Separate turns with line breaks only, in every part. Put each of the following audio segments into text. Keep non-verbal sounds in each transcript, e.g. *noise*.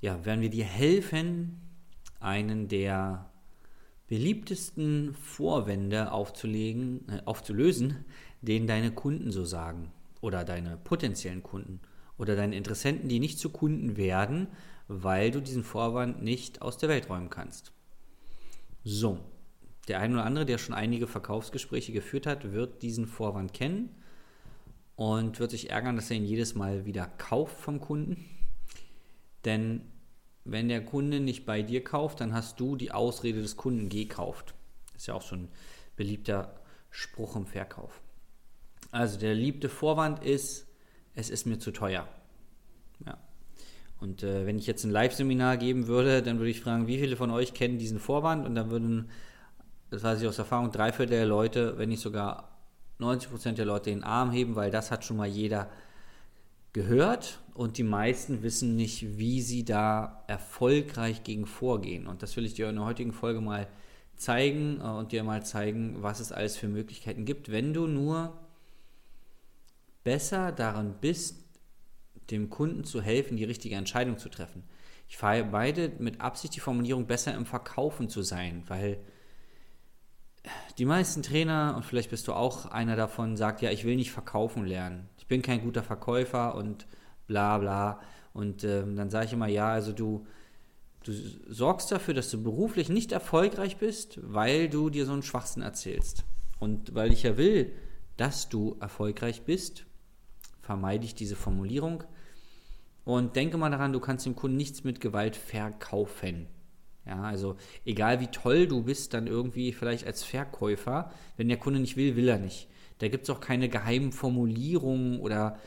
ja, werden wir dir helfen, einen der beliebtesten Vorwände aufzulegen, äh, aufzulösen, den deine Kunden so sagen oder deine potenziellen Kunden oder deine Interessenten, die nicht zu Kunden werden, weil du diesen Vorwand nicht aus der Welt räumen kannst. So, der ein oder andere, der schon einige Verkaufsgespräche geführt hat, wird diesen Vorwand kennen und wird sich ärgern, dass er ihn jedes Mal wieder kauft vom Kunden. Denn wenn der Kunde nicht bei dir kauft, dann hast du die Ausrede des Kunden gekauft. Das ist ja auch schon ein beliebter Spruch im Verkauf. Also der liebte Vorwand ist, es ist mir zu teuer. Ja. Und äh, wenn ich jetzt ein Live-Seminar geben würde, dann würde ich fragen, wie viele von euch kennen diesen Vorwand? Und dann würden, das weiß ich aus Erfahrung, drei Viertel der Leute, wenn nicht sogar 90 Prozent der Leute den Arm heben, weil das hat schon mal jeder gehört und die meisten wissen nicht, wie sie da erfolgreich gegen vorgehen. Und das will ich dir in der heutigen Folge mal zeigen äh, und dir mal zeigen, was es alles für Möglichkeiten gibt, wenn du nur besser daran bist, dem Kunden zu helfen, die richtige Entscheidung zu treffen. Ich fahre beide mit Absicht die Formulierung besser im Verkaufen zu sein, weil die meisten Trainer, und vielleicht bist du auch einer davon, sagt, ja, ich will nicht verkaufen lernen. Bin kein guter Verkäufer und bla bla. Und ähm, dann sage ich immer, ja, also du, du sorgst dafür, dass du beruflich nicht erfolgreich bist, weil du dir so einen Schwachsinn erzählst. Und weil ich ja will, dass du erfolgreich bist, vermeide ich diese Formulierung. Und denke mal daran, du kannst dem Kunden nichts mit Gewalt verkaufen. Ja, also egal wie toll du bist, dann irgendwie vielleicht als Verkäufer, wenn der Kunde nicht will, will er nicht. Da gibt es auch keine geheimen Formulierungen oder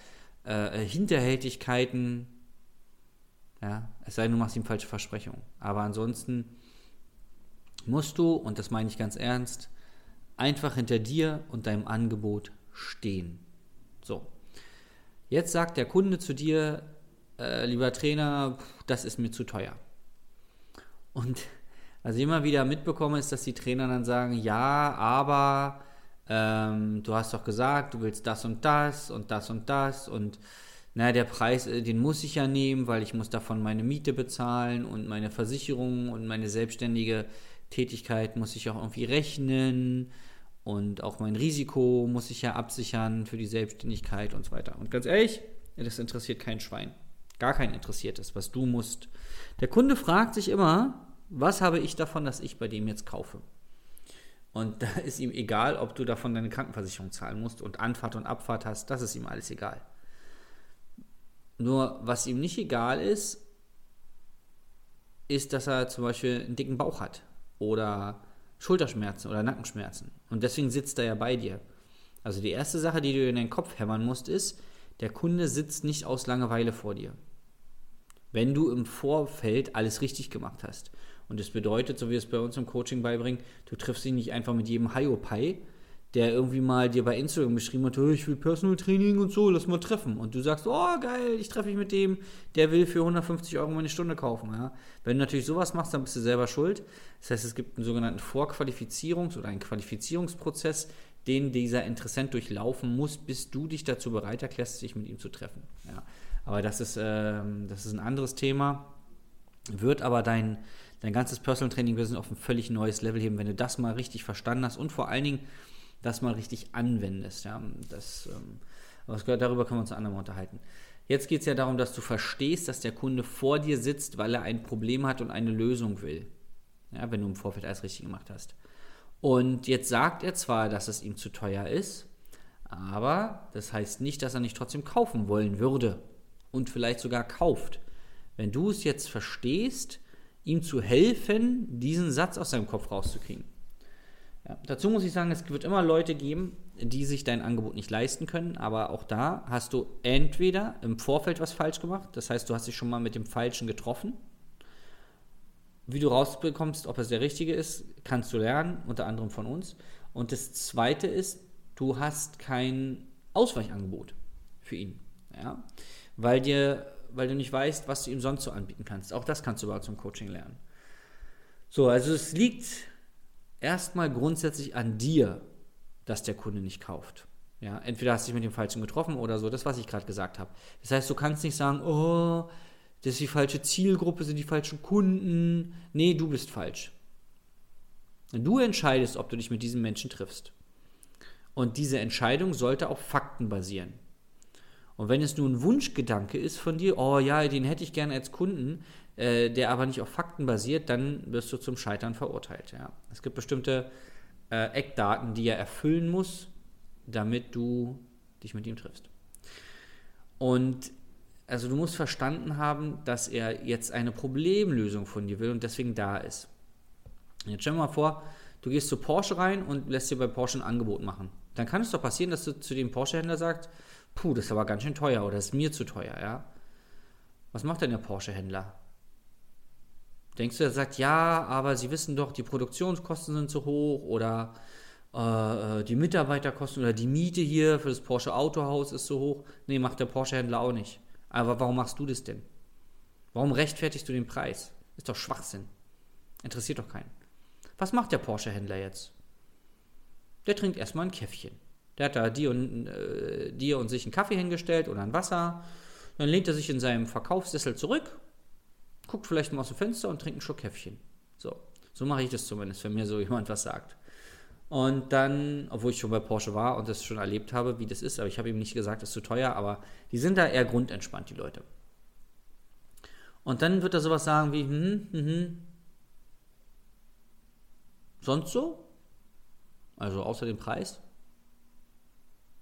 äh, Hinterhältigkeiten. Ja, es sei denn, du machst ihm falsche Versprechungen. Aber ansonsten musst du, und das meine ich ganz ernst, einfach hinter dir und deinem Angebot stehen. So, Jetzt sagt der Kunde zu dir, äh, lieber Trainer, das ist mir zu teuer. Und was ich immer wieder mitbekomme, ist, dass die Trainer dann sagen, ja, aber ähm, du hast doch gesagt, du willst das und das und das und das und naja, der Preis, äh, den muss ich ja nehmen, weil ich muss davon meine Miete bezahlen und meine Versicherung und meine selbstständige Tätigkeit muss ich auch irgendwie rechnen und auch mein Risiko muss ich ja absichern für die Selbstständigkeit und so weiter. Und ganz ehrlich, das interessiert kein Schwein. Gar kein interessiertes, was du musst. Der Kunde fragt sich immer, was habe ich davon, dass ich bei dem jetzt kaufe? Und da *laughs* ist ihm egal, ob du davon deine Krankenversicherung zahlen musst und Anfahrt und Abfahrt hast, das ist ihm alles egal. Nur was ihm nicht egal ist, ist, dass er zum Beispiel einen dicken Bauch hat oder Schulterschmerzen oder Nackenschmerzen. Und deswegen sitzt er ja bei dir. Also die erste Sache, die du in den Kopf hämmern musst, ist, der Kunde sitzt nicht aus Langeweile vor dir. Wenn du im Vorfeld alles richtig gemacht hast. Und das bedeutet, so wie es bei uns im Coaching beibringen, du triffst ihn nicht einfach mit jedem Hiopai, der irgendwie mal dir bei Instagram geschrieben hat, ich will Personal Training und so, lass mal treffen. Und du sagst, oh geil, ich treffe mich mit dem, der will für 150 Euro meine Stunde kaufen. Ja? Wenn du natürlich sowas machst, dann bist du selber schuld. Das heißt, es gibt einen sogenannten Vorqualifizierungs- oder einen Qualifizierungsprozess, den dieser Interessent durchlaufen muss, bis du dich dazu bereit erklärst, sich mit ihm zu treffen. Ja? Aber das ist, äh, das ist ein anderes Thema, wird aber dein, dein ganzes Personal Training Business auf ein völlig neues Level heben, wenn du das mal richtig verstanden hast und vor allen Dingen das mal richtig anwendest. Ja? Das, ähm, aber darüber können wir uns ein andermal unterhalten. Jetzt geht es ja darum, dass du verstehst, dass der Kunde vor dir sitzt, weil er ein Problem hat und eine Lösung will. Ja, wenn du im Vorfeld alles richtig gemacht hast. Und jetzt sagt er zwar, dass es ihm zu teuer ist, aber das heißt nicht, dass er nicht trotzdem kaufen wollen würde und vielleicht sogar kauft. Wenn du es jetzt verstehst, ihm zu helfen, diesen Satz aus seinem Kopf rauszukriegen. Ja, dazu muss ich sagen, es wird immer Leute geben, die sich dein Angebot nicht leisten können, aber auch da hast du entweder im Vorfeld was falsch gemacht, das heißt, du hast dich schon mal mit dem Falschen getroffen. Wie du rausbekommst, ob es der richtige ist, kannst du lernen, unter anderem von uns. Und das zweite ist, du hast kein Ausweichangebot für ihn. Ja? Weil, dir, weil du nicht weißt, was du ihm sonst so anbieten kannst. Auch das kannst du überhaupt zum Coaching lernen. So, also es liegt erstmal grundsätzlich an dir, dass der Kunde nicht kauft. Ja, entweder hast du dich mit dem Falschen getroffen oder so, das, was ich gerade gesagt habe. Das heißt, du kannst nicht sagen, oh, das ist die falsche Zielgruppe, sind die falschen Kunden. Nee, du bist falsch. Du entscheidest, ob du dich mit diesem Menschen triffst. Und diese Entscheidung sollte auf Fakten basieren. Und wenn es nur ein Wunschgedanke ist von dir, oh ja, den hätte ich gerne als Kunden, äh, der aber nicht auf Fakten basiert, dann wirst du zum Scheitern verurteilt. Ja. Es gibt bestimmte äh, Eckdaten, die er erfüllen muss, damit du dich mit ihm triffst. Und also du musst verstanden haben, dass er jetzt eine Problemlösung von dir will und deswegen da ist. Jetzt stell dir mal vor, du gehst zu Porsche rein und lässt dir bei Porsche ein Angebot machen. Dann kann es doch passieren, dass du zu dem Porsche-Händler sagst, puh, das ist aber ganz schön teuer oder ist mir zu teuer, ja. Was macht denn der Porsche-Händler? Denkst du, er sagt, ja, aber Sie wissen doch, die Produktionskosten sind zu hoch oder äh, äh, die Mitarbeiterkosten oder die Miete hier für das Porsche Autohaus ist zu hoch. Nee, macht der Porsche-Händler auch nicht. Aber warum machst du das denn? Warum rechtfertigst du den Preis? Ist doch Schwachsinn. Interessiert doch keinen. Was macht der Porsche-Händler jetzt? Der trinkt erstmal ein Käffchen. Der hat da dir und, äh, dir und sich einen Kaffee hingestellt oder ein Wasser. Dann lehnt er sich in seinem Verkaufssessel zurück guckt vielleicht mal aus dem Fenster und trinkt ein Schluck Käffchen. So, so mache ich das zumindest, wenn mir so *laughs* jemand was sagt. Und dann, obwohl ich schon bei Porsche war und das schon erlebt habe, wie das ist, aber ich habe ihm nicht gesagt, das ist zu teuer, aber die sind da eher grundentspannt, die Leute. Und dann wird er sowas sagen wie, hm, hm, hm. Sonst so? Also außer dem Preis?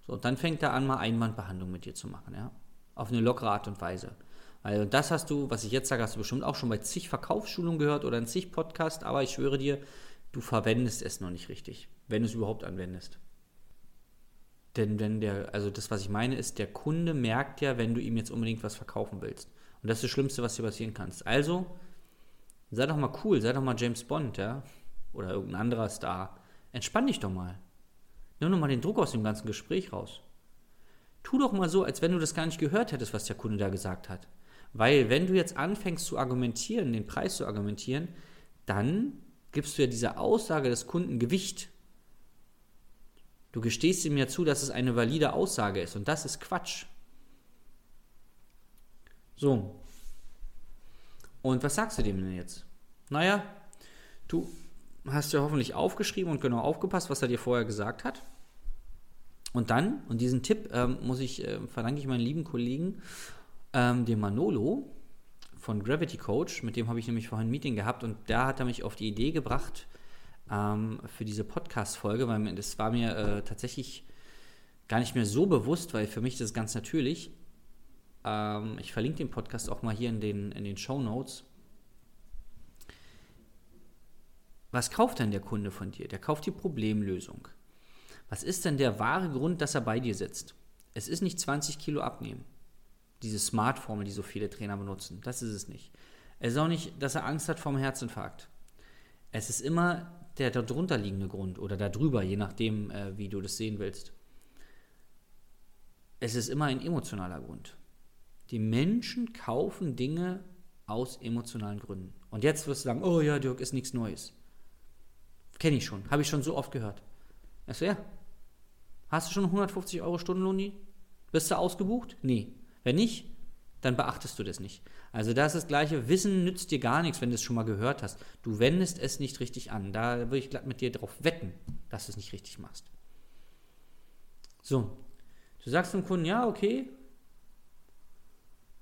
So, und dann fängt er an, mal Einwandbehandlung mit dir zu machen, ja. Auf eine lockere Art und Weise. Also das hast du, was ich jetzt sage, hast du bestimmt auch schon bei zig Verkaufsschulungen gehört oder in zig Podcast, aber ich schwöre dir, du verwendest es noch nicht richtig, wenn du es überhaupt anwendest. Denn wenn der, also das, was ich meine, ist, der Kunde merkt ja, wenn du ihm jetzt unbedingt was verkaufen willst. Und das ist das Schlimmste, was dir passieren kannst. Also, sei doch mal cool, sei doch mal James Bond, ja? Oder irgendein anderer Star. Entspann dich doch mal. Nimm doch mal den Druck aus dem ganzen Gespräch raus. Tu doch mal so, als wenn du das gar nicht gehört hättest, was der Kunde da gesagt hat. Weil wenn du jetzt anfängst zu argumentieren, den Preis zu argumentieren, dann gibst du ja dieser Aussage des Kunden Gewicht. Du gestehst ihm ja zu, dass es eine valide Aussage ist und das ist Quatsch. So. Und was sagst du dem denn jetzt? Naja, du hast ja hoffentlich aufgeschrieben und genau aufgepasst, was er dir vorher gesagt hat. Und dann, und diesen Tipp ähm, muss ich, äh, verdanke ich meinen lieben Kollegen ähm, dem Manolo von Gravity Coach, mit dem habe ich nämlich vorhin ein Meeting gehabt und da hat er mich auf die Idee gebracht ähm, für diese Podcast-Folge, weil das war mir äh, tatsächlich gar nicht mehr so bewusst, weil für mich das ist ganz natürlich. Ähm, ich verlinke den Podcast auch mal hier in den, in den Show Notes. Was kauft denn der Kunde von dir? Der kauft die Problemlösung. Was ist denn der wahre Grund, dass er bei dir sitzt? Es ist nicht 20 Kilo abnehmen diese Smart-Formel, die so viele Trainer benutzen. Das ist es nicht. Es ist auch nicht, dass er Angst hat vom Herzinfarkt. Es ist immer der darunter liegende Grund oder darüber, je nachdem, äh, wie du das sehen willst. Es ist immer ein emotionaler Grund. Die Menschen kaufen Dinge aus emotionalen Gründen. Und jetzt wirst du sagen, oh ja, Dirk, ist nichts Neues. Kenne ich schon, habe ich schon so oft gehört. Also ja. Hast du schon 150 Euro Stundenlohn? Bist du ausgebucht? Nee. Wenn nicht, dann beachtest du das nicht. Also das ist das gleiche, Wissen nützt dir gar nichts, wenn du es schon mal gehört hast. Du wendest es nicht richtig an. Da würde ich glatt mit dir darauf wetten, dass du es nicht richtig machst. So, du sagst dem Kunden, ja, okay.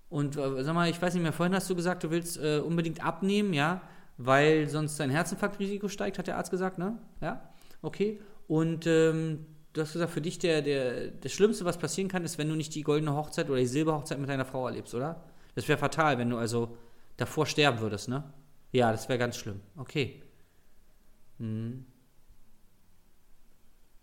Und äh, sag mal, ich weiß nicht mehr, vorhin hast du gesagt, du willst äh, unbedingt abnehmen, ja, weil sonst dein Herzinfarktrisiko steigt, hat der Arzt gesagt, ne? Ja, okay. Und ähm, du hast gesagt, für dich der, der, das Schlimmste, was passieren kann, ist, wenn du nicht die goldene Hochzeit oder die Silberhochzeit mit deiner Frau erlebst, oder? Das wäre fatal, wenn du also davor sterben würdest, ne? Ja, das wäre ganz schlimm. Okay. Hm.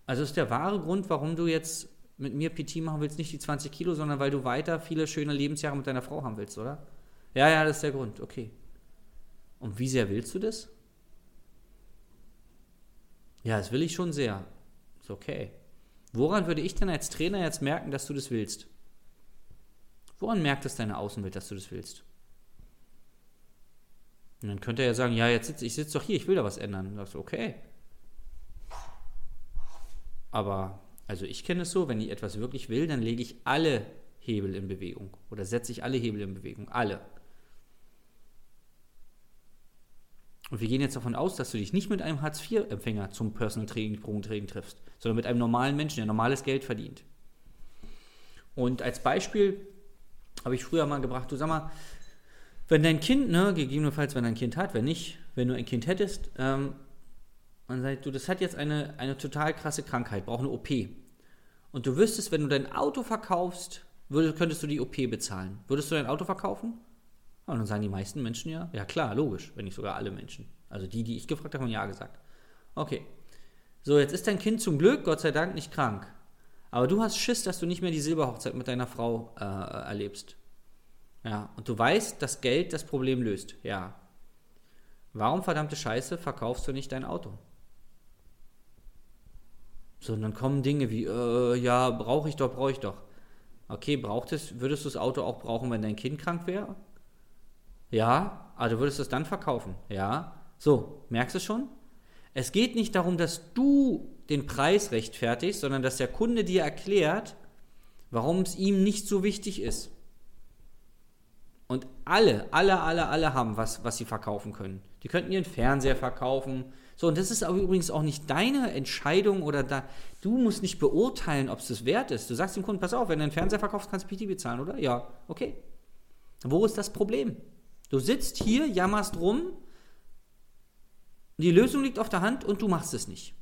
Also ist der wahre Grund, warum du jetzt mit mir PT machen willst, nicht die 20 Kilo, sondern weil du weiter viele schöne Lebensjahre mit deiner Frau haben willst, oder? Ja, ja, das ist der Grund. Okay. Und wie sehr willst du das? Ja, das will ich schon sehr. Ist okay. Woran würde ich denn als Trainer jetzt merken, dass du das willst? Woran merkt es deine Außenwelt, dass du das willst? Und dann könnte er ja sagen, ja, jetzt sitze ich sitze doch hier, ich will da was ändern. Und sagst du, okay. Aber, also ich kenne es so, wenn ich etwas wirklich will, dann lege ich alle Hebel in Bewegung. Oder setze ich alle Hebel in Bewegung. Alle. Und wir gehen jetzt davon aus, dass du dich nicht mit einem Hartz-IV-Empfänger zum Personal Training, Training triffst, sondern mit einem normalen Menschen, der normales Geld verdient. Und als Beispiel habe ich früher mal gebracht, du sag mal, wenn dein Kind, ne, gegebenenfalls, wenn dein Kind hat, wenn nicht, wenn du ein Kind hättest, ähm, man sagt, du, das hat jetzt eine, eine total krasse Krankheit, braucht eine OP. Und du wüsstest, wenn du dein Auto verkaufst, würdest, könntest du die OP bezahlen. Würdest du dein Auto verkaufen? Und dann sagen die meisten Menschen ja, ja klar, logisch, wenn nicht sogar alle Menschen. Also die, die ich gefragt habe, haben ja gesagt. Okay. So, jetzt ist dein Kind zum Glück, Gott sei Dank, nicht krank. Aber du hast Schiss, dass du nicht mehr die Silberhochzeit mit deiner Frau äh, erlebst. Ja, und du weißt, dass Geld das Problem löst. Ja. Warum, verdammte Scheiße, verkaufst du nicht dein Auto? So, und dann kommen Dinge wie, äh, ja, brauche ich doch, brauche ich doch. Okay, braucht es, würdest du das Auto auch brauchen, wenn dein Kind krank wäre? Ja, aber du würdest es dann verkaufen. Ja. So, merkst du schon? Es geht nicht darum, dass du den Preis rechtfertigst, sondern dass der Kunde dir erklärt, warum es ihm nicht so wichtig ist. Und alle, alle, alle, alle haben was, was sie verkaufen können. Die könnten ihren Fernseher verkaufen. So, und das ist aber übrigens auch nicht deine Entscheidung oder da. Du musst nicht beurteilen, ob es das wert ist. Du sagst dem Kunden, pass auf, wenn du einen Fernseher verkaufst, kannst du PT bezahlen, oder? Ja, okay. Wo ist das Problem? Du sitzt hier, jammerst rum, die Lösung liegt auf der Hand und du machst es nicht.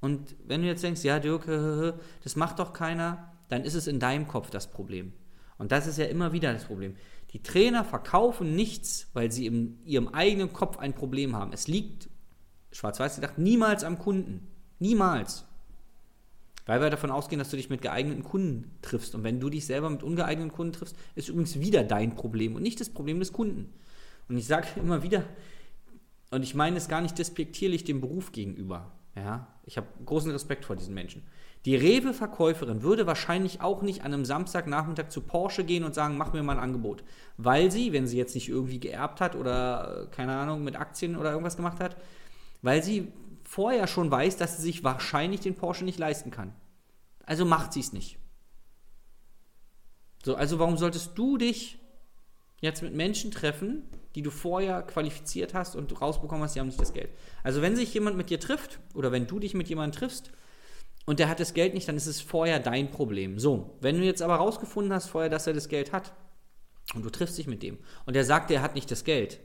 Und wenn du jetzt denkst, ja, Dirk, *laughs* das macht doch keiner, dann ist es in deinem Kopf das Problem. Und das ist ja immer wieder das Problem. Die Trainer verkaufen nichts, weil sie in ihrem eigenen Kopf ein Problem haben. Es liegt, schwarz-weiß gedacht, niemals am Kunden. Niemals. Weil wir davon ausgehen, dass du dich mit geeigneten Kunden triffst. Und wenn du dich selber mit ungeeigneten Kunden triffst, ist übrigens wieder dein Problem und nicht das Problem des Kunden. Und ich sage immer wieder, und ich meine es gar nicht despektierlich dem Beruf gegenüber. Ja, ich habe großen Respekt vor diesen Menschen. Die Rewe-Verkäuferin würde wahrscheinlich auch nicht an einem Samstagnachmittag zu Porsche gehen und sagen, mach mir mal ein Angebot. Weil sie, wenn sie jetzt nicht irgendwie geerbt hat oder, äh, keine Ahnung, mit Aktien oder irgendwas gemacht hat, weil sie vorher schon weiß, dass sie sich wahrscheinlich den Porsche nicht leisten kann. Also macht sie es nicht. So, also warum solltest du dich jetzt mit Menschen treffen, die du vorher qualifiziert hast und rausbekommen hast, die haben nicht das Geld. Also wenn sich jemand mit dir trifft oder wenn du dich mit jemandem triffst und der hat das Geld nicht, dann ist es vorher dein Problem. So, wenn du jetzt aber rausgefunden hast vorher, dass er das Geld hat und du triffst dich mit dem und der sagt, er hat nicht das Geld,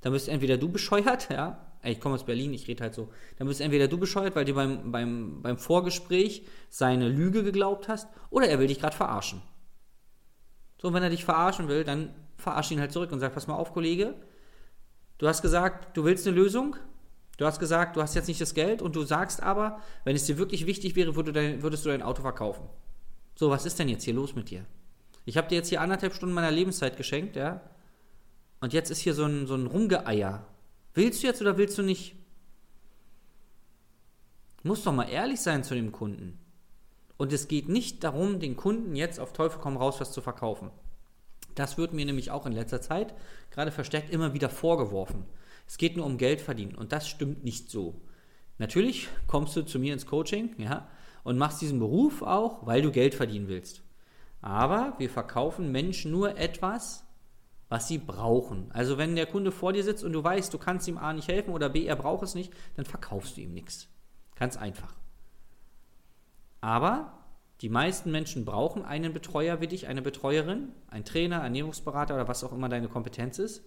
dann bist entweder du bescheuert, *laughs* ja, ich komme aus Berlin, ich rede halt so, dann bist entweder du bescheuert, weil du beim, beim, beim Vorgespräch seine Lüge geglaubt hast, oder er will dich gerade verarschen. So, und wenn er dich verarschen will, dann verarsch ihn halt zurück und sag, pass mal auf, Kollege, du hast gesagt, du willst eine Lösung, du hast gesagt, du hast jetzt nicht das Geld und du sagst aber, wenn es dir wirklich wichtig wäre, würdest du dein Auto verkaufen. So, was ist denn jetzt hier los mit dir? Ich habe dir jetzt hier anderthalb Stunden meiner Lebenszeit geschenkt, ja, und jetzt ist hier so ein, so ein Rumgeeier Willst du jetzt oder willst du nicht? Muss doch mal ehrlich sein zu dem Kunden. Und es geht nicht darum, den Kunden jetzt auf Teufel komm raus was zu verkaufen. Das wird mir nämlich auch in letzter Zeit gerade verstärkt immer wieder vorgeworfen. Es geht nur um Geld verdienen und das stimmt nicht so. Natürlich kommst du zu mir ins Coaching, ja, und machst diesen Beruf auch, weil du Geld verdienen willst. Aber wir verkaufen Menschen nur etwas, was sie brauchen. Also wenn der Kunde vor dir sitzt und du weißt, du kannst ihm A nicht helfen oder B, er braucht es nicht, dann verkaufst du ihm nichts. Ganz einfach. Aber die meisten Menschen brauchen einen Betreuer wie dich, eine Betreuerin, einen Trainer, Ernährungsberater oder was auch immer deine Kompetenz ist.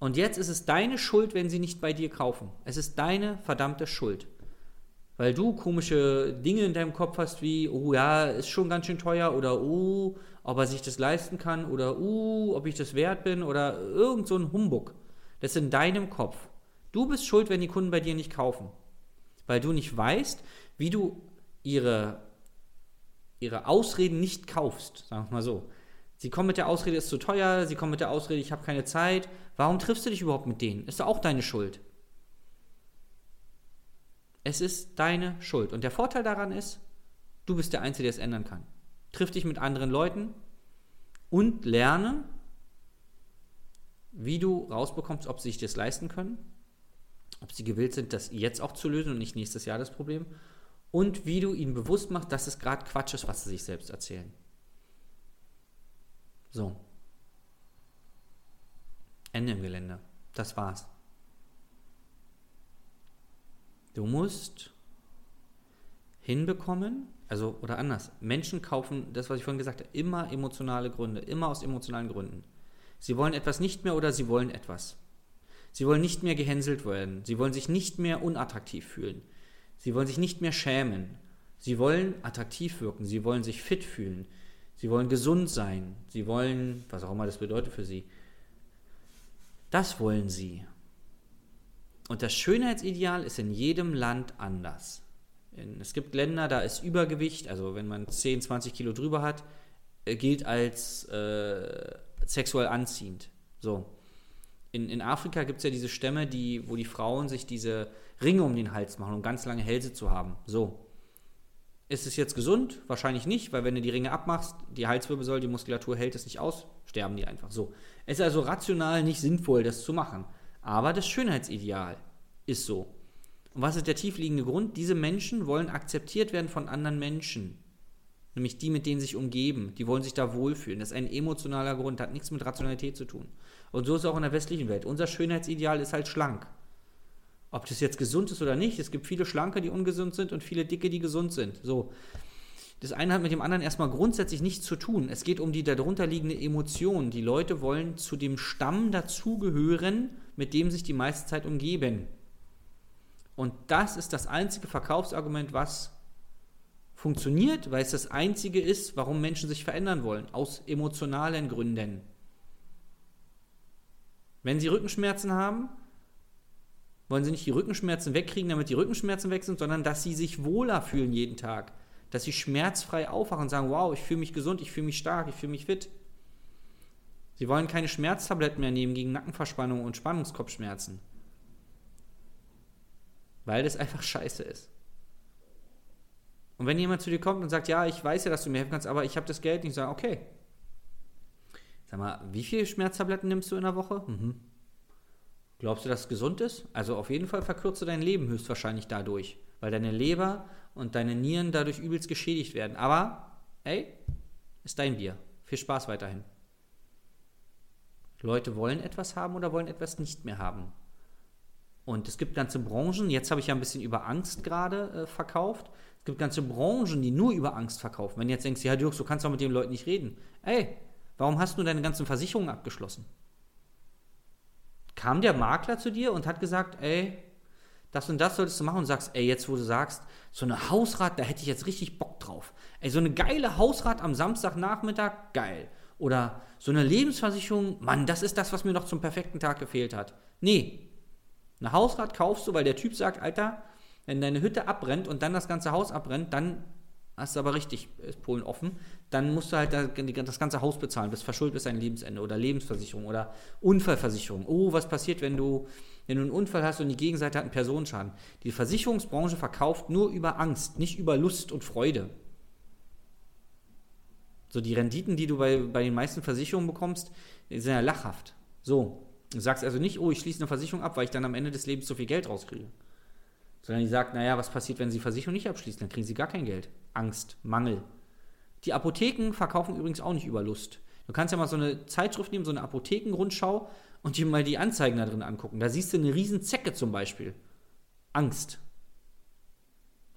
Und jetzt ist es deine Schuld, wenn sie nicht bei dir kaufen. Es ist deine verdammte Schuld. Weil du komische Dinge in deinem Kopf hast wie, oh ja, ist schon ganz schön teuer oder oh, ob er sich das leisten kann oder oh, ob ich das wert bin oder irgend so ein Humbug. Das ist in deinem Kopf. Du bist schuld, wenn die Kunden bei dir nicht kaufen. Weil du nicht weißt, wie du ihre ihre Ausreden nicht kaufst, sagen wir mal so. Sie kommen mit der Ausrede, ist zu teuer, sie kommen mit der Ausrede, ich habe keine Zeit. Warum triffst du dich überhaupt mit denen? Ist doch auch deine Schuld. Es ist deine Schuld. Und der Vorteil daran ist, du bist der Einzige, der es ändern kann. Triff dich mit anderen Leuten und lerne, wie du rausbekommst, ob sie sich das leisten können, ob sie gewillt sind, das jetzt auch zu lösen und nicht nächstes Jahr das Problem und wie du ihnen bewusst machst, dass es gerade Quatsch ist, was sie sich selbst erzählen. So. Ende im Gelände. Das war's. Du musst hinbekommen, also oder anders, Menschen kaufen, das was ich vorhin gesagt habe, immer emotionale Gründe, immer aus emotionalen Gründen. Sie wollen etwas nicht mehr oder sie wollen etwas. Sie wollen nicht mehr gehänselt werden, sie wollen sich nicht mehr unattraktiv fühlen. Sie wollen sich nicht mehr schämen. Sie wollen attraktiv wirken. Sie wollen sich fit fühlen. Sie wollen gesund sein. Sie wollen, was auch immer das bedeutet für sie. Das wollen sie. Und das Schönheitsideal ist in jedem Land anders. Es gibt Länder, da ist Übergewicht, also wenn man 10, 20 Kilo drüber hat, äh, gilt als äh, sexuell anziehend. So. In, in Afrika gibt es ja diese Stämme, die, wo die Frauen sich diese Ringe um den Hals machen, um ganz lange Hälse zu haben. So. Ist es jetzt gesund? Wahrscheinlich nicht, weil wenn du die Ringe abmachst, die Halswirbelsäule, die Muskulatur hält es nicht aus, sterben die einfach. So. Es ist also rational nicht sinnvoll, das zu machen. Aber das Schönheitsideal ist so. Und was ist der tiefliegende Grund? Diese Menschen wollen akzeptiert werden von anderen Menschen. Nämlich die, mit denen sie sich umgeben. Die wollen sich da wohlfühlen. Das ist ein emotionaler Grund, hat nichts mit Rationalität zu tun. Und so ist es auch in der westlichen Welt. Unser Schönheitsideal ist halt schlank. Ob das jetzt gesund ist oder nicht, es gibt viele Schlanke, die ungesund sind und viele Dicke, die gesund sind. So. Das eine hat mit dem anderen erstmal grundsätzlich nichts zu tun. Es geht um die darunter liegende Emotion. Die Leute wollen zu dem Stamm dazugehören, mit dem sich die meiste Zeit umgeben. Und das ist das einzige Verkaufsargument, was funktioniert, weil es das einzige ist, warum Menschen sich verändern wollen, aus emotionalen Gründen. Wenn sie Rückenschmerzen haben, wollen sie nicht die Rückenschmerzen wegkriegen, damit die Rückenschmerzen weg sind, sondern dass sie sich wohler fühlen jeden Tag. Dass sie schmerzfrei aufwachen und sagen, wow, ich fühle mich gesund, ich fühle mich stark, ich fühle mich fit. Sie wollen keine Schmerztabletten mehr nehmen gegen Nackenverspannung und Spannungskopfschmerzen. Weil das einfach scheiße ist. Und wenn jemand zu dir kommt und sagt, ja, ich weiß ja, dass du mir helfen kannst, aber ich habe das Geld nicht, sage, okay. Sag mal, wie viele Schmerztabletten nimmst du in der Woche? Mhm. Glaubst du, dass es gesund ist? Also auf jeden Fall verkürzt du dein Leben höchstwahrscheinlich dadurch, weil deine Leber und deine Nieren dadurch übelst geschädigt werden. Aber, ey, ist dein Bier. Viel Spaß weiterhin. Leute wollen etwas haben oder wollen etwas nicht mehr haben. Und es gibt ganze Branchen, jetzt habe ich ja ein bisschen über Angst gerade äh, verkauft. Es gibt ganze Branchen, die nur über Angst verkaufen. Wenn du jetzt denkst, ja, Dirk, du kannst doch mit den Leuten nicht reden. Ey, warum hast du deine ganzen Versicherungen abgeschlossen? kam der Makler zu dir und hat gesagt, ey, das und das solltest du machen und sagst, ey, jetzt wo du sagst, so eine Hausrat, da hätte ich jetzt richtig Bock drauf. Ey, so eine geile Hausrat am Samstagnachmittag, geil. Oder so eine Lebensversicherung, Mann, das ist das, was mir noch zum perfekten Tag gefehlt hat. Nee. Eine Hausrat kaufst du, weil der Typ sagt, Alter, wenn deine Hütte abbrennt und dann das ganze Haus abbrennt, dann hast du aber richtig, ist Polen offen, dann musst du halt das ganze Haus bezahlen, bist verschuldet bis dein Lebensende oder Lebensversicherung oder Unfallversicherung. Oh, was passiert, wenn du Wenn du einen Unfall hast und die Gegenseite hat einen Personenschaden. Die Versicherungsbranche verkauft nur über Angst, nicht über Lust und Freude. So, die Renditen, die du bei, bei den meisten Versicherungen bekommst, sind ja lachhaft. So, du sagst also nicht, oh, ich schließe eine Versicherung ab, weil ich dann am Ende des Lebens so viel Geld rauskriege. Sondern die sagt, naja, was passiert, wenn sie Versicherung nicht abschließen? Dann kriegen sie gar kein Geld. Angst, Mangel. Die Apotheken verkaufen übrigens auch nicht über Lust. Du kannst ja mal so eine Zeitschrift nehmen, so eine Apothekenrundschau und dir mal die Anzeigen da drin angucken. Da siehst du eine riesen Zecke zum Beispiel. Angst.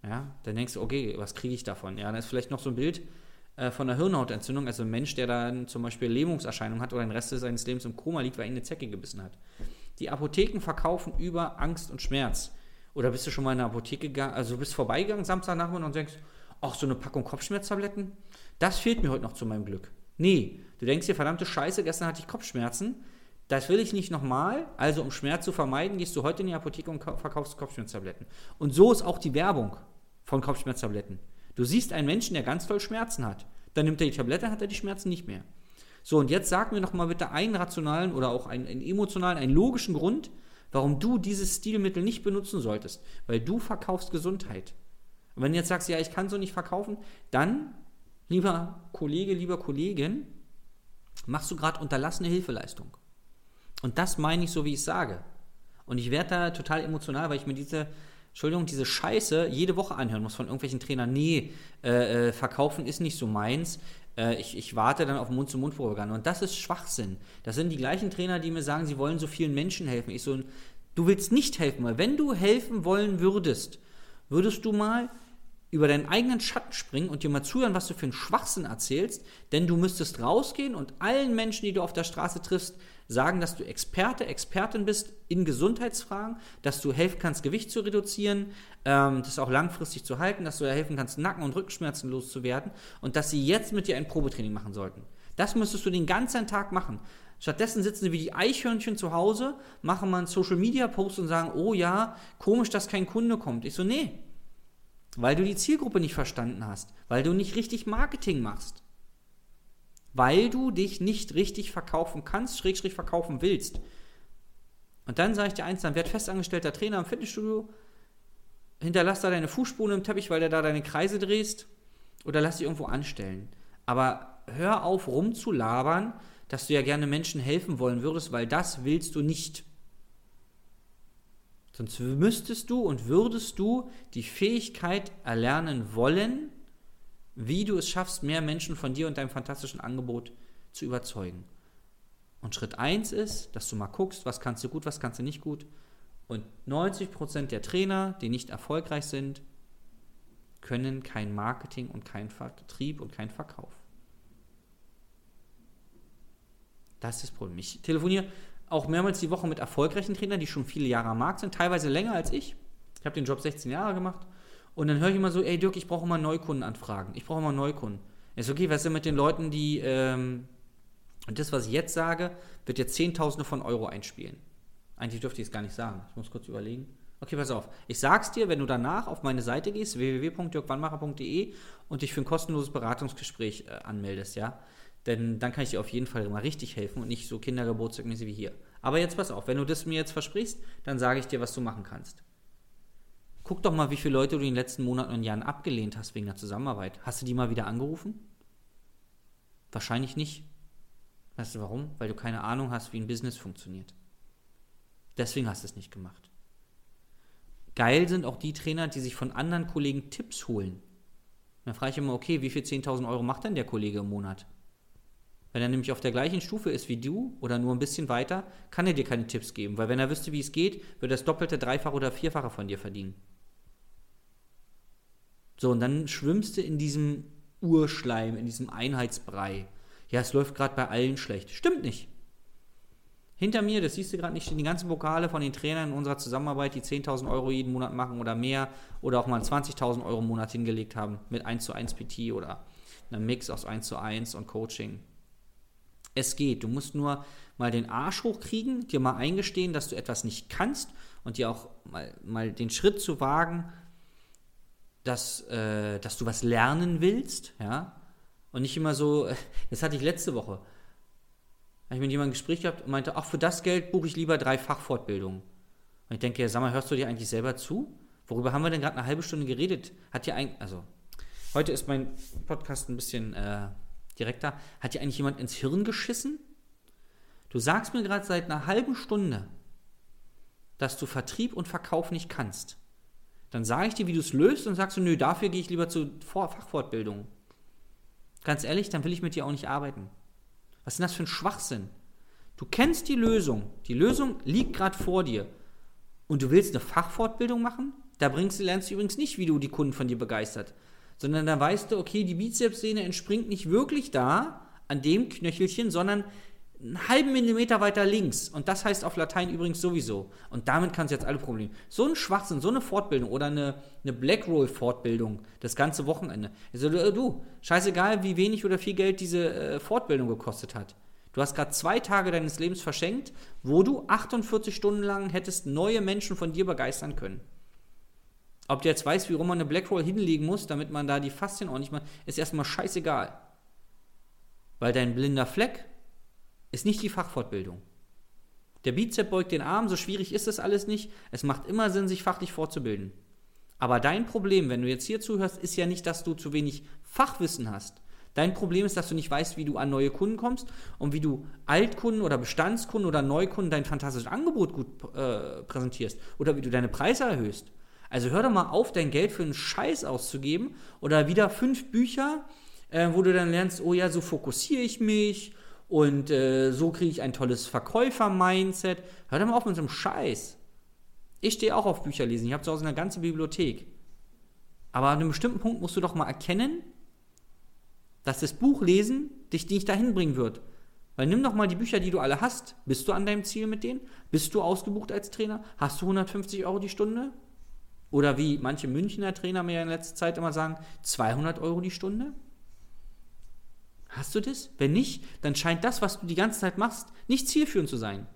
Ja, dann denkst du, okay, was kriege ich davon? Ja, dann ist vielleicht noch so ein Bild äh, von einer Hirnhautentzündung, also ein Mensch, der dann zum Beispiel Lähmungserscheinungen hat oder den Rest seines Lebens im Koma liegt, weil ihn eine Zecke gebissen hat. Die Apotheken verkaufen über Angst und Schmerz. Oder bist du schon mal in eine Apotheke gegangen, also du bist vorbeigegangen Samstagnachmittag und denkst, ach, so eine Packung Kopfschmerztabletten? Das fehlt mir heute noch zu meinem Glück. Nee, du denkst dir, verdammte Scheiße, gestern hatte ich Kopfschmerzen, das will ich nicht nochmal. Also, um Schmerz zu vermeiden, gehst du heute in die Apotheke und verkaufst Kopfschmerztabletten. Und so ist auch die Werbung von Kopfschmerztabletten. Du siehst einen Menschen, der ganz toll Schmerzen hat. Dann nimmt er die Tablette, hat er die Schmerzen nicht mehr. So, und jetzt sag mir noch mal bitte einen rationalen oder auch einen, einen emotionalen, einen logischen Grund, warum du dieses Stilmittel nicht benutzen solltest. Weil du verkaufst Gesundheit. Und wenn du jetzt sagst, ja, ich kann so nicht verkaufen, dann, lieber Kollege, lieber Kollegin, machst du gerade unterlassene Hilfeleistung. Und das meine ich so, wie ich sage. Und ich werde da total emotional, weil ich mir diese, Entschuldigung, diese Scheiße jede Woche anhören muss von irgendwelchen Trainern. Nee, äh, äh, verkaufen ist nicht so meins. Äh, ich, ich, warte dann auf Mund-zu-Mund-Propaganda. Und das ist Schwachsinn. Das sind die gleichen Trainer, die mir sagen, sie wollen so vielen Menschen helfen. Ich so, du willst nicht helfen, weil wenn du helfen wollen würdest, würdest du mal über deinen eigenen Schatten springen und dir mal zuhören, was du für einen Schwachsinn erzählst, denn du müsstest rausgehen und allen Menschen, die du auf der Straße triffst, sagen, dass du Experte, Expertin bist in Gesundheitsfragen, dass du helfen kannst, Gewicht zu reduzieren, ähm, das auch langfristig zu halten, dass du helfen kannst, Nacken- und Rückenschmerzen loszuwerden und dass sie jetzt mit dir ein Probetraining machen sollten. Das müsstest du den ganzen Tag machen. Stattdessen sitzen sie wie die Eichhörnchen zu Hause, machen mal einen Social Media Post und sagen, oh ja, komisch, dass kein Kunde kommt. Ich so, nee. Weil du die Zielgruppe nicht verstanden hast, weil du nicht richtig Marketing machst weil du dich nicht richtig verkaufen kannst, schrägstrich verkaufen willst. Und dann sage ich dir eins, dann werd festangestellter Trainer im Fitnessstudio, hinterlass da deine Fußspuren im Teppich, weil du da deine Kreise drehst, oder lass dich irgendwo anstellen. Aber hör auf rumzulabern, dass du ja gerne Menschen helfen wollen würdest, weil das willst du nicht. Sonst müsstest du und würdest du die Fähigkeit erlernen wollen, wie du es schaffst, mehr Menschen von dir und deinem fantastischen Angebot zu überzeugen. Und Schritt 1 ist, dass du mal guckst, was kannst du gut, was kannst du nicht gut. Und 90% der Trainer, die nicht erfolgreich sind, können kein Marketing und kein Vertrieb und kein Verkauf. Das ist das Problem. Ich telefoniere auch mehrmals die Woche mit erfolgreichen Trainern, die schon viele Jahre am Markt sind, teilweise länger als ich. Ich habe den Job 16 Jahre gemacht und dann höre ich immer so, ey Dirk, ich brauche immer Neukundenanfragen. Ich brauche immer Neukunden. Ist okay, was ist denn mit den Leuten, die, ähm, und das, was ich jetzt sage, wird jetzt Zehntausende von Euro einspielen. Eigentlich dürfte ich es gar nicht sagen. Ich muss kurz überlegen. Okay, pass auf. Ich sag's dir, wenn du danach auf meine Seite gehst, www.dirkwannmacher.de und dich für ein kostenloses Beratungsgespräch äh, anmeldest, ja, denn dann kann ich dir auf jeden Fall mal richtig helfen und nicht so kindergeburtstagmäßig wie hier. Aber jetzt pass auf, wenn du das mir jetzt versprichst, dann sage ich dir, was du machen kannst. Guck doch mal, wie viele Leute du in den letzten Monaten und Jahren abgelehnt hast wegen der Zusammenarbeit. Hast du die mal wieder angerufen? Wahrscheinlich nicht. Weißt du warum? Weil du keine Ahnung hast, wie ein Business funktioniert. Deswegen hast du es nicht gemacht. Geil sind auch die Trainer, die sich von anderen Kollegen Tipps holen. Dann frage ich immer, okay, wie viel 10.000 Euro macht denn der Kollege im Monat? Wenn er nämlich auf der gleichen Stufe ist wie du oder nur ein bisschen weiter, kann er dir keine Tipps geben, weil wenn er wüsste, wie es geht, würde er das Doppelte, Dreifache oder Vierfache von dir verdienen. So, und dann schwimmst du in diesem Urschleim, in diesem Einheitsbrei. Ja, es läuft gerade bei allen schlecht. Stimmt nicht. Hinter mir, das siehst du gerade nicht, stehen die ganzen Pokale von den Trainern in unserer Zusammenarbeit, die 10.000 Euro jeden Monat machen oder mehr oder auch mal 20.000 Euro im Monat hingelegt haben mit 1 zu 1 PT oder einem Mix aus 1 zu 1 und Coaching. Es geht. Du musst nur mal den Arsch hochkriegen, dir mal eingestehen, dass du etwas nicht kannst und dir auch mal, mal den Schritt zu wagen, dass, äh, dass du was lernen willst, ja, und nicht immer so, *laughs* das hatte ich letzte Woche, habe ich mit jemandem ein Gespräch gehabt und meinte, ach, für das Geld buche ich lieber drei Fachfortbildungen. Und ich denke, sag mal, hörst du dir eigentlich selber zu? Worüber haben wir denn gerade eine halbe Stunde geredet? Hat dir eigentlich, also, heute ist mein Podcast ein bisschen äh, direkter. Hat dir eigentlich jemand ins Hirn geschissen? Du sagst mir gerade seit einer halben Stunde, dass du Vertrieb und Verkauf nicht kannst. Dann sage ich dir, wie du es löst und sagst du, nö, dafür gehe ich lieber zur Fachfortbildung. Ganz ehrlich, dann will ich mit dir auch nicht arbeiten. Was ist denn das für ein Schwachsinn? Du kennst die Lösung. Die Lösung liegt gerade vor dir. Und du willst eine Fachfortbildung machen? Da bringst, lernst du übrigens nicht, wie du die Kunden von dir begeistert. Sondern da weißt du, okay, die Bizepssehne entspringt nicht wirklich da, an dem Knöchelchen, sondern einen halben Millimeter weiter links. Und das heißt auf Latein übrigens sowieso. Und damit kannst du jetzt alle Probleme. So ein Schwachsinn, so eine Fortbildung oder eine, eine Blackroll-Fortbildung das ganze Wochenende. Also du, scheißegal, wie wenig oder viel Geld diese äh, Fortbildung gekostet hat. Du hast gerade zwei Tage deines Lebens verschenkt, wo du 48 Stunden lang hättest neue Menschen von dir begeistern können. Ob du jetzt weißt, wie rum man eine Blackroll hinlegen muss, damit man da die Faszien ordentlich macht, ist erstmal scheißegal. Weil dein blinder Fleck ist nicht die Fachfortbildung. Der Bizep beugt den Arm, so schwierig ist das alles nicht. Es macht immer Sinn, sich fachlich fortzubilden. Aber dein Problem, wenn du jetzt hier zuhörst, ist ja nicht, dass du zu wenig Fachwissen hast. Dein Problem ist, dass du nicht weißt, wie du an neue Kunden kommst und wie du Altkunden oder Bestandskunden oder Neukunden dein fantastisches Angebot gut äh, präsentierst oder wie du deine Preise erhöhst. Also hör doch mal auf, dein Geld für einen Scheiß auszugeben oder wieder fünf Bücher, äh, wo du dann lernst, oh ja, so fokussiere ich mich und äh, so kriege ich ein tolles Verkäufer-Mindset. Hör doch mal auf mit so einem Scheiß. Ich stehe auch auf Bücher lesen. Ich habe zu Hause eine ganze Bibliothek. Aber an einem bestimmten Punkt musst du doch mal erkennen, dass das Buchlesen dich nicht dahin bringen wird. Weil nimm doch mal die Bücher, die du alle hast. Bist du an deinem Ziel mit denen? Bist du ausgebucht als Trainer? Hast du 150 Euro die Stunde? Oder wie manche Münchner Trainer mir in letzter Zeit immer sagen, 200 Euro die Stunde? Hast du das? Wenn nicht, dann scheint das, was du die ganze Zeit machst, nicht zielführend zu sein.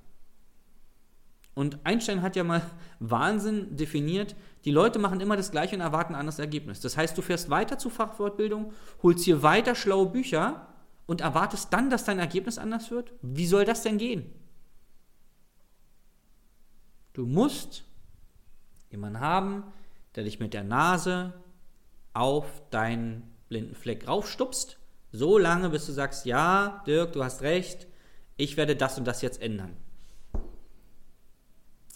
Und Einstein hat ja mal *laughs* Wahnsinn definiert, die Leute machen immer das Gleiche und erwarten ein anderes Ergebnis. Das heißt, du fährst weiter zur Fachfortbildung, holst hier weiter schlaue Bücher und erwartest dann, dass dein Ergebnis anders wird? Wie soll das denn gehen? Du musst jemanden haben, der dich mit der Nase auf deinen blinden Fleck raufstupst so lange, bis du sagst, ja, Dirk, du hast recht, ich werde das und das jetzt ändern.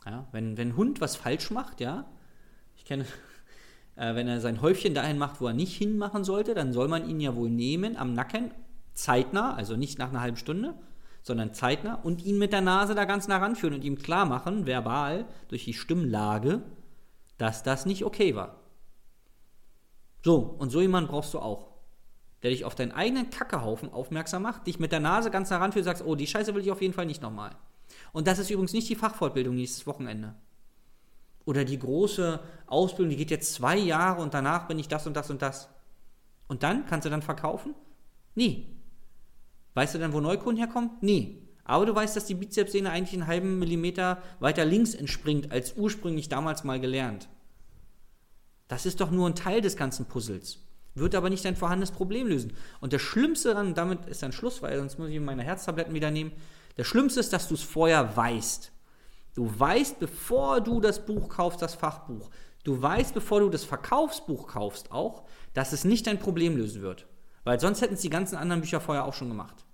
Ja, wenn, wenn ein Hund was falsch macht, ja, ich kenne, *laughs* äh, wenn er sein Häufchen dahin macht, wo er nicht hinmachen sollte, dann soll man ihn ja wohl nehmen am Nacken, zeitnah, also nicht nach einer halben Stunde, sondern zeitnah und ihn mit der Nase da ganz nah ranführen und ihm klar machen, verbal, durch die Stimmlage, dass das nicht okay war. So, und so jemanden brauchst du auch der dich auf deinen eigenen Kackehaufen aufmerksam macht, dich mit der Nase ganz nah ranführt und sagst, oh, die Scheiße will ich auf jeden Fall nicht nochmal. Und das ist übrigens nicht die Fachfortbildung nächstes Wochenende. Oder die große Ausbildung, die geht jetzt zwei Jahre und danach bin ich das und das und das. Und dann kannst du dann verkaufen? Nie. Weißt du dann, wo Neukunden herkommen? Nie. Aber du weißt, dass die Bizepssehne eigentlich einen halben Millimeter weiter links entspringt, als ursprünglich damals mal gelernt. Das ist doch nur ein Teil des ganzen Puzzles wird aber nicht dein vorhandenes Problem lösen. Und das Schlimmste daran, damit ist ein Schluss, weil sonst muss ich meine Herztabletten wieder nehmen. Das Schlimmste ist, dass du es vorher weißt. Du weißt, bevor du das Buch kaufst, das Fachbuch, du weißt, bevor du das Verkaufsbuch kaufst, auch, dass es nicht dein Problem lösen wird. Weil sonst hätten es die ganzen anderen Bücher vorher auch schon gemacht.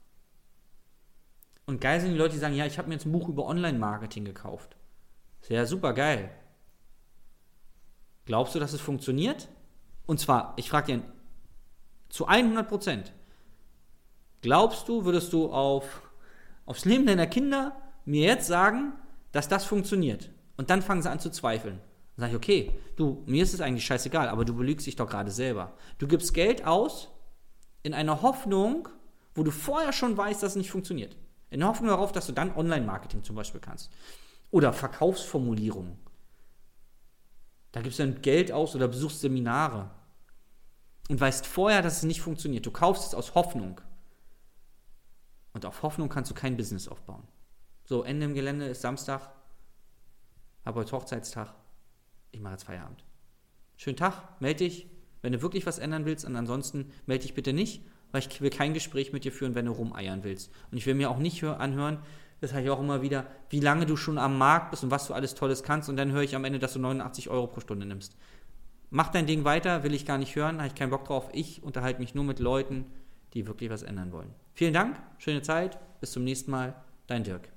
Und geil sind die Leute, die sagen, ja, ich habe mir jetzt ein Buch über Online-Marketing gekauft. Sehr super geil. Glaubst du, dass es funktioniert? Und zwar, ich frage dir zu 100 Prozent. Glaubst du, würdest du auf, aufs Leben deiner Kinder mir jetzt sagen, dass das funktioniert? Und dann fangen sie an zu zweifeln. Dann sage ich, okay, du, mir ist es eigentlich scheißegal, aber du belügst dich doch gerade selber. Du gibst Geld aus in einer Hoffnung, wo du vorher schon weißt, dass es nicht funktioniert. In der Hoffnung darauf, dass du dann Online-Marketing zum Beispiel kannst. Oder Verkaufsformulierungen. Da gibst du dann Geld aus oder besuchst Seminare und weißt vorher, dass es nicht funktioniert. Du kaufst es aus Hoffnung. Und auf Hoffnung kannst du kein Business aufbauen. So, Ende im Gelände ist Samstag. Habe heute Hochzeitstag. Ich mache jetzt Feierabend. Schönen Tag, melde dich, wenn du wirklich was ändern willst. Und ansonsten melde dich bitte nicht, weil ich will kein Gespräch mit dir führen, wenn du rumeiern willst. Und ich will mir auch nicht anhören, das habe ich auch immer wieder, wie lange du schon am Markt bist und was du alles Tolles kannst. Und dann höre ich am Ende, dass du 89 Euro pro Stunde nimmst. Mach dein Ding weiter, will ich gar nicht hören, habe ich keinen Bock drauf. Ich unterhalte mich nur mit Leuten, die wirklich was ändern wollen. Vielen Dank, schöne Zeit, bis zum nächsten Mal, dein Dirk.